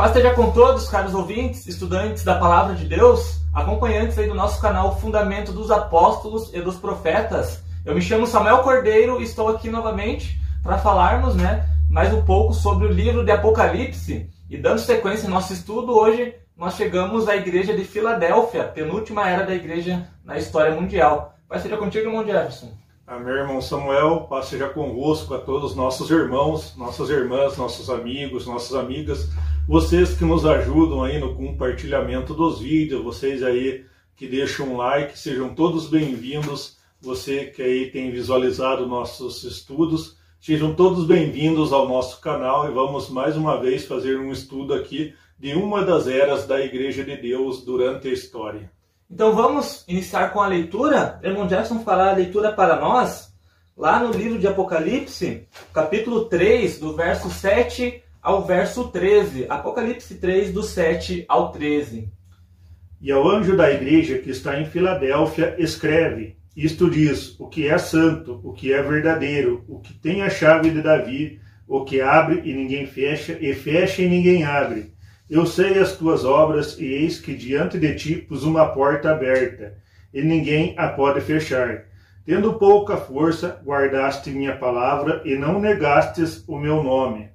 paz esteja com todos, caros ouvintes, estudantes da Palavra de Deus, acompanhantes aí do nosso canal Fundamento dos Apóstolos e dos Profetas. Eu me chamo Samuel Cordeiro e estou aqui novamente para falarmos né, mais um pouco sobre o livro de Apocalipse. E dando sequência ao nosso estudo, hoje nós chegamos à igreja de Filadélfia, penúltima era da igreja na história mundial. Paz seja contigo, irmão Jefferson. Amém, irmão Samuel. Paz seja convosco a todos nossos irmãos, nossas irmãs, nossos amigos, nossas amigas vocês que nos ajudam aí no compartilhamento dos vídeos, vocês aí que deixam um like, sejam todos bem-vindos. Você que aí tem visualizado nossos estudos, sejam todos bem-vindos ao nosso canal e vamos mais uma vez fazer um estudo aqui de uma das eras da Igreja de Deus durante a história. Então vamos iniciar com a leitura. Irmão Jackson fará a leitura para nós, lá no livro de Apocalipse, capítulo 3, do verso 7 ao verso 13, Apocalipse 3, do 7 ao 13. E ao anjo da igreja que está em Filadélfia, escreve: Isto diz: o que é santo, o que é verdadeiro, o que tem a chave de Davi, o que abre e ninguém fecha, e fecha e ninguém abre. Eu sei as tuas obras, e eis que diante de ti pus uma porta aberta, e ninguém a pode fechar. Tendo pouca força, guardaste minha palavra, e não negastes o meu nome.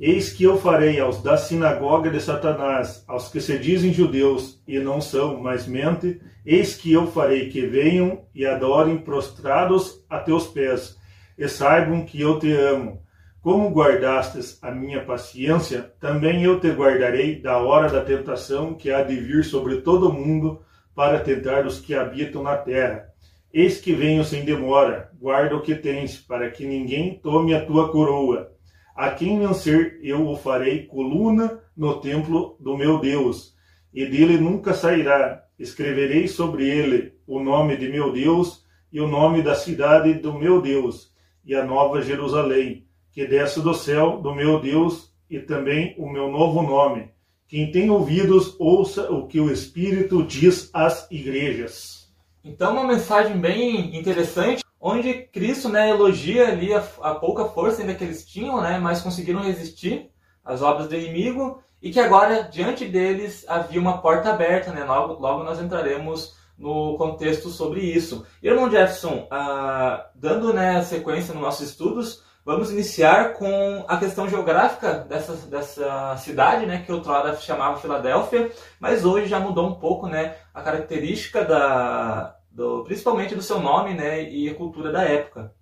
Eis que eu farei aos da sinagoga de Satanás, aos que se dizem judeus e não são, mas mente, eis que eu farei que venham e adorem prostrados a teus pés, e saibam que eu te amo. Como guardastes a minha paciência, também eu te guardarei da hora da tentação que há de vir sobre todo o mundo para tentar os que habitam na terra. Eis que venho sem demora, guarda o que tens, para que ninguém tome a tua coroa. A quem vencer, eu o farei coluna no templo do meu Deus, e dele nunca sairá. Escreverei sobre ele o nome de meu Deus e o nome da cidade do meu Deus, e a nova Jerusalém, que desce do céu do meu Deus, e também o meu novo nome. Quem tem ouvidos, ouça o que o Espírito diz às igrejas. Então, uma mensagem bem interessante onde Cristo né, elogia ali a, a, pouca força ainda que eles tinham, né, mas conseguiram resistir às obras do inimigo e que agora diante deles havia uma porta aberta, né, logo, logo nós entraremos no contexto sobre isso. Irmão Jefferson, ah, dando né, sequência nos nossos estudos, vamos iniciar com a questão geográfica dessa, dessa cidade, né, que outrora chamava Filadélfia, mas hoje já mudou um pouco né, a característica da, do, principalmente do seu nome né, e a cultura da época.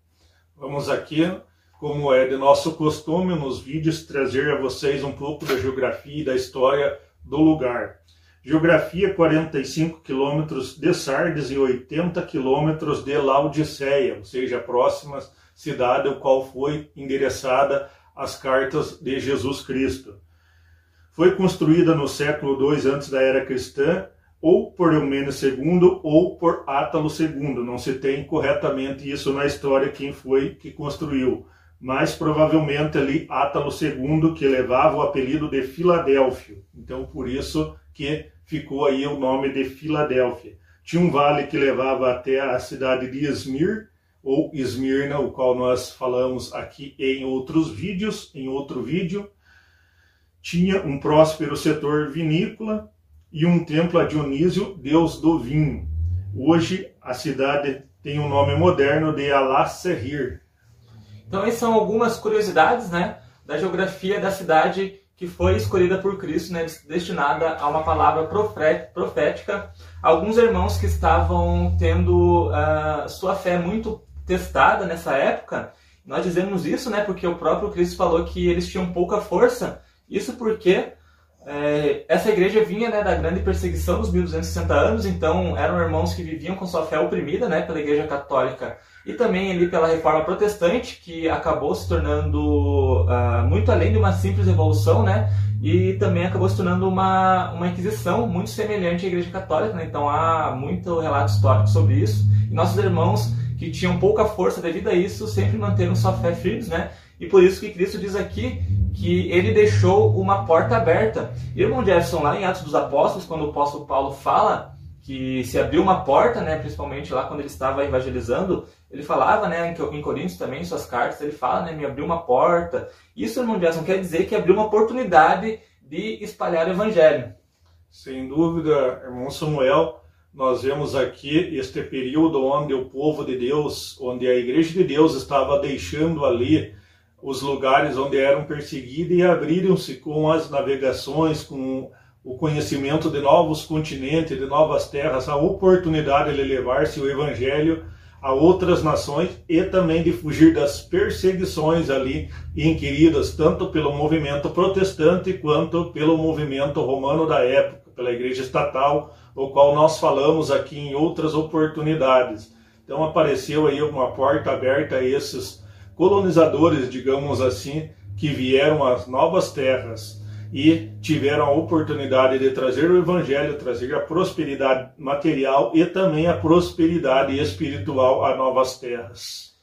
Vamos aqui, como é de nosso costume nos vídeos, trazer a vocês um pouco da geografia e da história do lugar. Geografia 45 quilômetros de Sardes e 80 quilômetros de Laodiceia, ou seja, a próxima cidade ao qual foi endereçada as cartas de Jesus Cristo. Foi construída no século II antes da era cristã ou por Eumênio II ou por Átalo II. Não se tem corretamente isso na história quem foi que construiu, mas provavelmente ali Átalo II que levava o apelido de Filadélfia. Então por isso que ficou aí o nome de Filadélfia. Tinha um vale que levava até a cidade de Esmir ou Esmirna, o qual nós falamos aqui em outros vídeos, em outro vídeo. Tinha um próspero setor vinícola, e um templo a Dionísio, deus do vinho. Hoje a cidade tem o um nome moderno de Alá-Serrir. Então essas são algumas curiosidades né, da geografia da cidade que foi escolhida por Cristo, né, destinada a uma palavra profética. Alguns irmãos que estavam tendo uh, sua fé muito testada nessa época, nós dizemos isso né, porque o próprio Cristo falou que eles tinham pouca força, isso porque é, essa igreja vinha né, da grande perseguição dos 1260 anos, então eram irmãos que viviam com sua fé oprimida né, pela igreja católica e também ali pela reforma protestante, que acabou se tornando uh, muito além de uma simples revolução, né, e também acabou se tornando uma, uma inquisição muito semelhante à igreja católica, né, então há muito relato histórico sobre isso, e nossos irmãos que tinham pouca força devido a isso sempre manteram sua fé firmes, né, e por isso que Cristo diz aqui que ele deixou uma porta aberta. Irmão Jefferson, lá em Atos dos Apóstolos, quando o apóstolo Paulo fala que se abriu uma porta, né, principalmente lá quando ele estava evangelizando, ele falava, né, em Coríntios também, em suas cartas, ele fala, né, me abriu uma porta. Isso, irmão Jefferson, quer dizer que abriu uma oportunidade de espalhar o evangelho. Sem dúvida, irmão Samuel, nós vemos aqui este período onde o povo de Deus, onde a igreja de Deus estava deixando ali os lugares onde eram perseguidos e abriram-se com as navegações, com o conhecimento de novos continentes, de novas terras, a oportunidade de levar-se o evangelho a outras nações e também de fugir das perseguições ali inquiridas tanto pelo movimento protestante quanto pelo movimento romano da época, pela igreja estatal, o qual nós falamos aqui em outras oportunidades. Então apareceu aí uma porta aberta a esses colonizadores, digamos assim, que vieram às novas terras e tiveram a oportunidade de trazer o evangelho, trazer a prosperidade material e também a prosperidade espiritual a novas terras.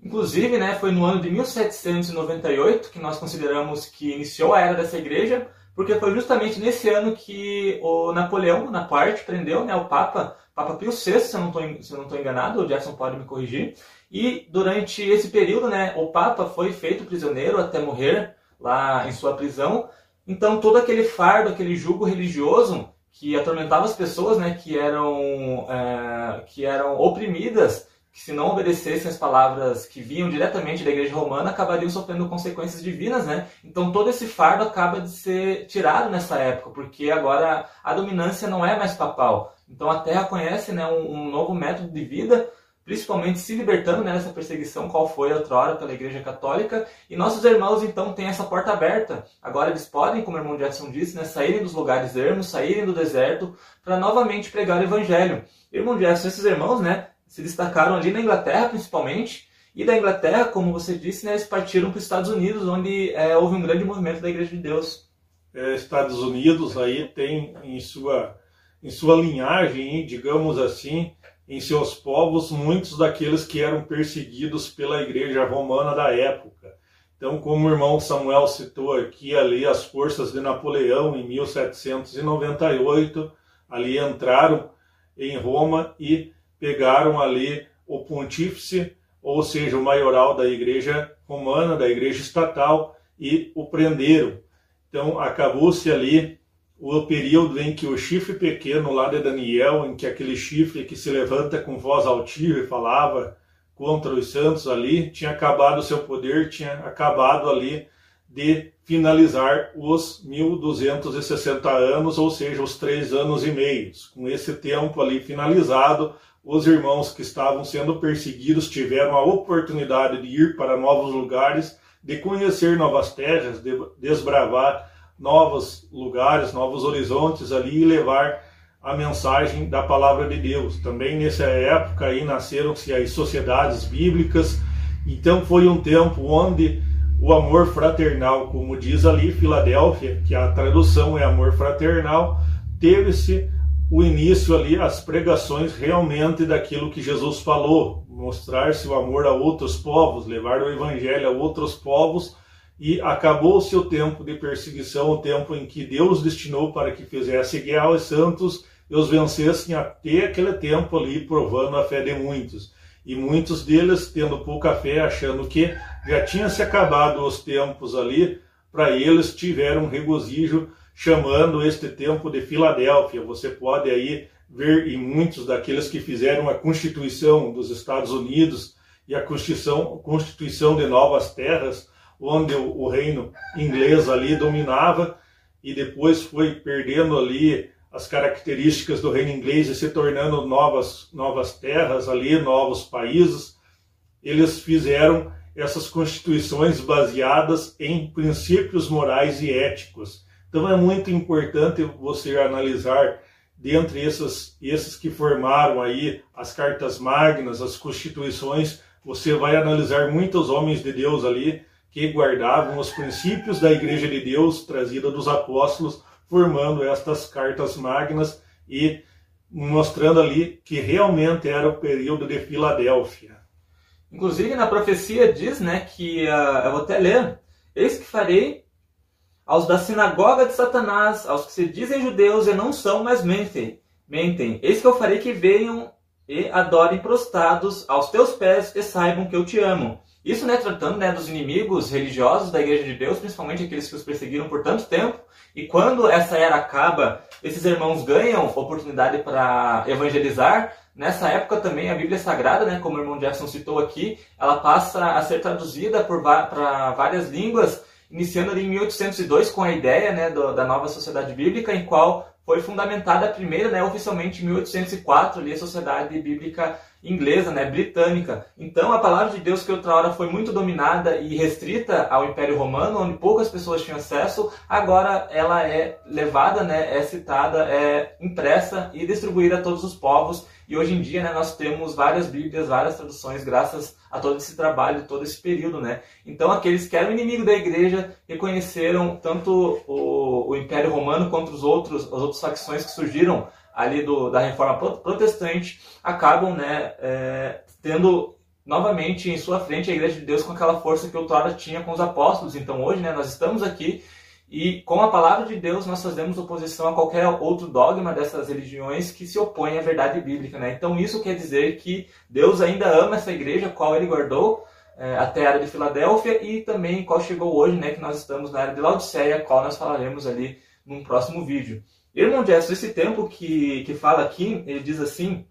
Inclusive, né, foi no ano de 1798 que nós consideramos que iniciou a era dessa igreja, porque foi justamente nesse ano que o Napoleão Bonaparte prendeu né, o Papa, Papa Pio VI, se eu não estou enganado, o Jackson pode me corrigir, e durante esse período né, o Papa foi feito prisioneiro até morrer lá em sua prisão, então todo aquele fardo, aquele jugo religioso que atormentava as pessoas, né, que eram é, que eram oprimidas, que se não obedecessem as palavras que vinham diretamente da Igreja Romana, acabariam sofrendo consequências divinas, né? Então todo esse fardo acaba de ser tirado nessa época, porque agora a dominância não é mais papal. Então a Terra conhece, né, um, um novo método de vida principalmente se libertando né, dessa perseguição qual foi outrora pela Igreja Católica. E nossos irmãos então têm essa porta aberta. Agora eles podem, como o irmão Jackson disse, né, saírem dos lugares ermos, saírem do deserto para novamente pregar o Evangelho. Irmão Jackson, esses irmãos né, se destacaram ali na Inglaterra principalmente. E da Inglaterra, como você disse, né, eles partiram para os Estados Unidos, onde é, houve um grande movimento da Igreja de Deus. É, Estados Unidos aí tem em sua, em sua linhagem, digamos assim, em seus povos muitos daqueles que eram perseguidos pela igreja romana da época. Então, como o irmão Samuel citou aqui, ali as forças de Napoleão em 1798 ali entraram em Roma e pegaram ali o pontífice, ou seja, o maioral da igreja romana, da igreja estatal, e o prenderam. Então, acabou-se ali o período em que o chifre pequeno lá de Daniel, em que aquele chifre que se levanta com voz altiva e falava contra os santos ali, tinha acabado o seu poder, tinha acabado ali de finalizar os 1260 anos, ou seja, os três anos e meios. Com esse tempo ali finalizado, os irmãos que estavam sendo perseguidos tiveram a oportunidade de ir para novos lugares, de conhecer novas terras, de desbravar novos lugares, novos horizontes ali e levar a mensagem da palavra de Deus. Também nessa época aí nasceram-se as sociedades bíblicas. Então foi um tempo onde o amor fraternal, como diz ali Filadélfia, que a tradução é amor fraternal, teve-se o início ali as pregações realmente daquilo que Jesus falou, mostrar-se o amor a outros povos, levar o evangelho a outros povos e acabou o seu tempo de perseguição, o tempo em que Deus destinou para que fizesse guerra aos santos e os vencessem até aquele tempo ali, provando a fé de muitos. E muitos deles, tendo pouca fé, achando que já tinha se acabado os tempos ali, para eles tiveram regozijo, chamando este tempo de Filadélfia. Você pode aí ver em muitos daqueles que fizeram a Constituição dos Estados Unidos e a Constituição, Constituição de Novas Terras, onde o, reino inglês ali dominava e depois foi perdendo ali as características do reino inglês e se tornando novas, novas terras ali, novos países, eles fizeram essas constituições baseadas em princípios morais e éticos. Então é muito importante você analisar dentre esses, esses que formaram aí as cartas magnas, as constituições, você vai analisar muitos homens de Deus ali que guardavam os princípios da Igreja de Deus trazida dos apóstolos, formando estas cartas magnas e mostrando ali que realmente era o período de Filadélfia. Inclusive na profecia diz, né, que uh, eu vou até ler: Eis que farei aos da sinagoga de Satanás, aos que se dizem judeus e não são, mas mentem. Mentem. Eis que eu farei que venham e adorem prostrados aos teus pés e saibam que eu te amo. Isso, né, tratando né, dos inimigos religiosos da Igreja de Deus, principalmente aqueles que os perseguiram por tanto tempo. E quando essa era acaba, esses irmãos ganham oportunidade para evangelizar. Nessa época também a Bíblia Sagrada, né, como o irmão Jefferson citou aqui, ela passa a ser traduzida para várias línguas, iniciando ali em 1802 com a ideia né, do, da nova sociedade bíblica, em qual foi fundamentada a primeira, né, oficialmente em 1804, ali, a Sociedade Bíblica Inglesa, né, britânica. Então, a palavra de Deus, que outra hora foi muito dominada e restrita ao Império Romano, onde poucas pessoas tinham acesso, agora ela é levada, né, é citada, é impressa e distribuída a todos os povos. E hoje em dia, né, nós temos várias Bíblias, várias traduções, graças a todo esse trabalho, todo esse período, né. Então, aqueles que eram inimigo da Igreja reconheceram tanto o, o Império Romano quanto os outros, as outras facções que surgiram ali do, da reforma protestante acabam né, é, tendo novamente em sua frente a Igreja de Deus com aquela força que outrora tinha com os apóstolos. Então hoje né, nós estamos aqui e com a palavra de Deus nós fazemos oposição a qualquer outro dogma dessas religiões que se opõem à verdade bíblica. Né? Então isso quer dizer que Deus ainda ama essa igreja, qual ele guardou é, até a era de Filadélfia e também qual chegou hoje, né, que nós estamos na era de Laodiceia, qual nós falaremos ali num próximo vídeo. Irmão Jefferson, esse tempo que, que fala aqui, ele diz assim: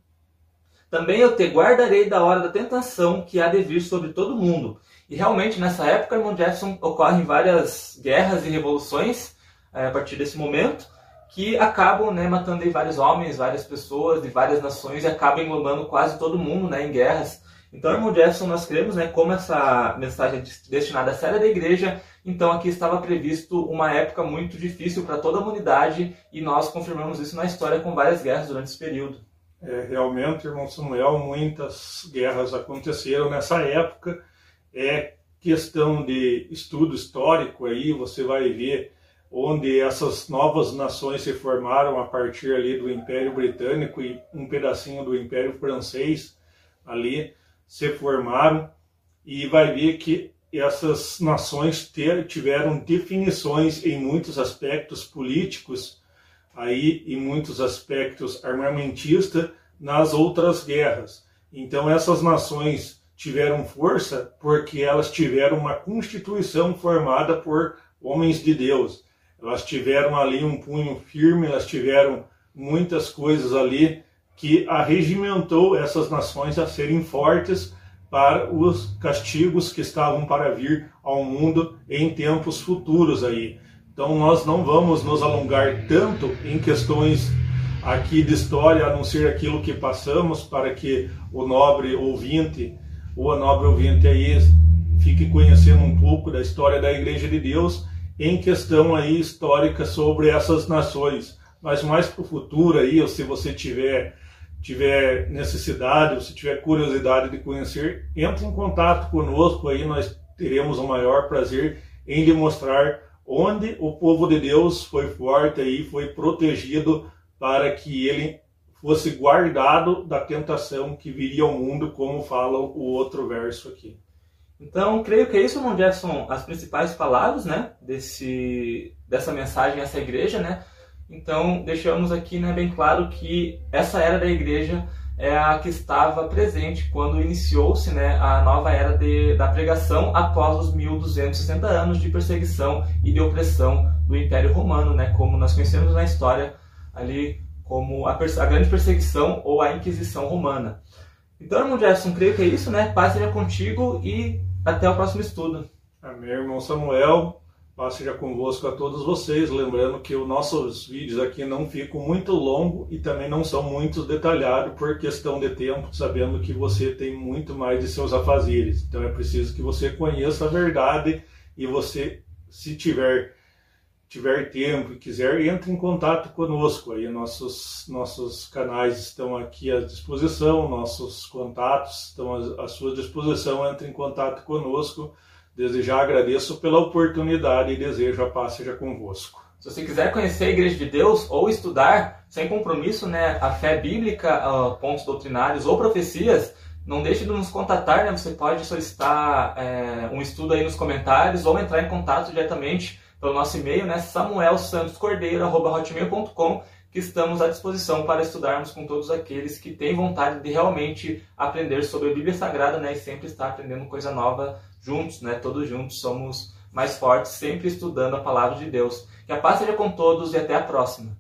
Também eu te guardarei da hora da tentação que há de vir sobre todo mundo. E realmente nessa época, irmão Jefferson, ocorrem várias guerras e revoluções é, a partir desse momento que acabam né, matando vários homens, várias pessoas de várias nações e acabam englobando quase todo mundo né, em guerras. Então, irmão Jefferson, nós cremos, né, como essa mensagem é destinada à série da igreja, então aqui estava previsto uma época muito difícil para toda a humanidade e nós confirmamos isso na história com várias guerras durante esse período. É, realmente, irmão Samuel, muitas guerras aconteceram nessa época. É questão de estudo histórico aí, você vai ver onde essas novas nações se formaram a partir ali do Império Britânico e um pedacinho do Império Francês ali se formaram e vai ver que essas nações ter, tiveram definições em muitos aspectos políticos, aí em muitos aspectos armamentista nas outras guerras. Então essas nações tiveram força porque elas tiveram uma constituição formada por homens de Deus. Elas tiveram ali um punho firme, elas tiveram muitas coisas ali que arregimentou essas nações a serem fortes para os castigos que estavam para vir ao mundo em tempos futuros aí. Então nós não vamos nos alongar tanto em questões aqui de história, a não ser aquilo que passamos, para que o nobre ouvinte a nobre ouvinte aí fique conhecendo um pouco da história da Igreja de Deus em questão aí histórica sobre essas nações. Mas mais para o futuro aí, ou se você tiver tiver necessidade ou se tiver curiosidade de conhecer, entre em contato conosco aí, nós teremos o maior prazer em lhe mostrar onde o povo de Deus foi forte e foi protegido para que ele fosse guardado da tentação que viria ao mundo, como fala o outro verso aqui. Então, creio que é isso, irmão Jefferson, as principais palavras, né, desse, dessa mensagem a essa igreja, né, então, deixamos aqui né, bem claro que essa era da igreja é a que estava presente quando iniciou-se né, a nova era de, da pregação após os 1260 anos de perseguição e de opressão do Império Romano, né, como nós conhecemos na história ali como a, a grande perseguição ou a Inquisição Romana. Então, irmão Jefferson, creio que é isso, né? Paz seja contigo e até o próximo estudo. Amém, irmão Samuel. Paz seja convosco a todos vocês, lembrando que os nossos vídeos aqui não ficam muito longos e também não são muito detalhados por questão de tempo, sabendo que você tem muito mais de seus afazeres. Então é preciso que você conheça a verdade e você, se tiver tiver tempo e quiser, entre em contato conosco. Aí nossos nossos canais estão aqui à disposição, nossos contatos estão à sua disposição. Entre em contato conosco Desde já agradeço pela oportunidade e desejo a paz seja convosco. Se você quiser conhecer a Igreja de Deus ou estudar, sem compromisso, né, a fé bíblica, pontos doutrinários ou profecias, não deixe de nos contatar, né? Você pode solicitar é, um estudo aí nos comentários ou entrar em contato diretamente pelo nosso e-mail, né? samuelsantoscordeiro.hotmail.com que estamos à disposição para estudarmos com todos aqueles que têm vontade de realmente aprender sobre a Bíblia Sagrada, né, e sempre estar aprendendo coisa nova juntos, né, todos juntos somos mais fortes, sempre estudando a palavra de Deus. Que a paz seja com todos e até a próxima.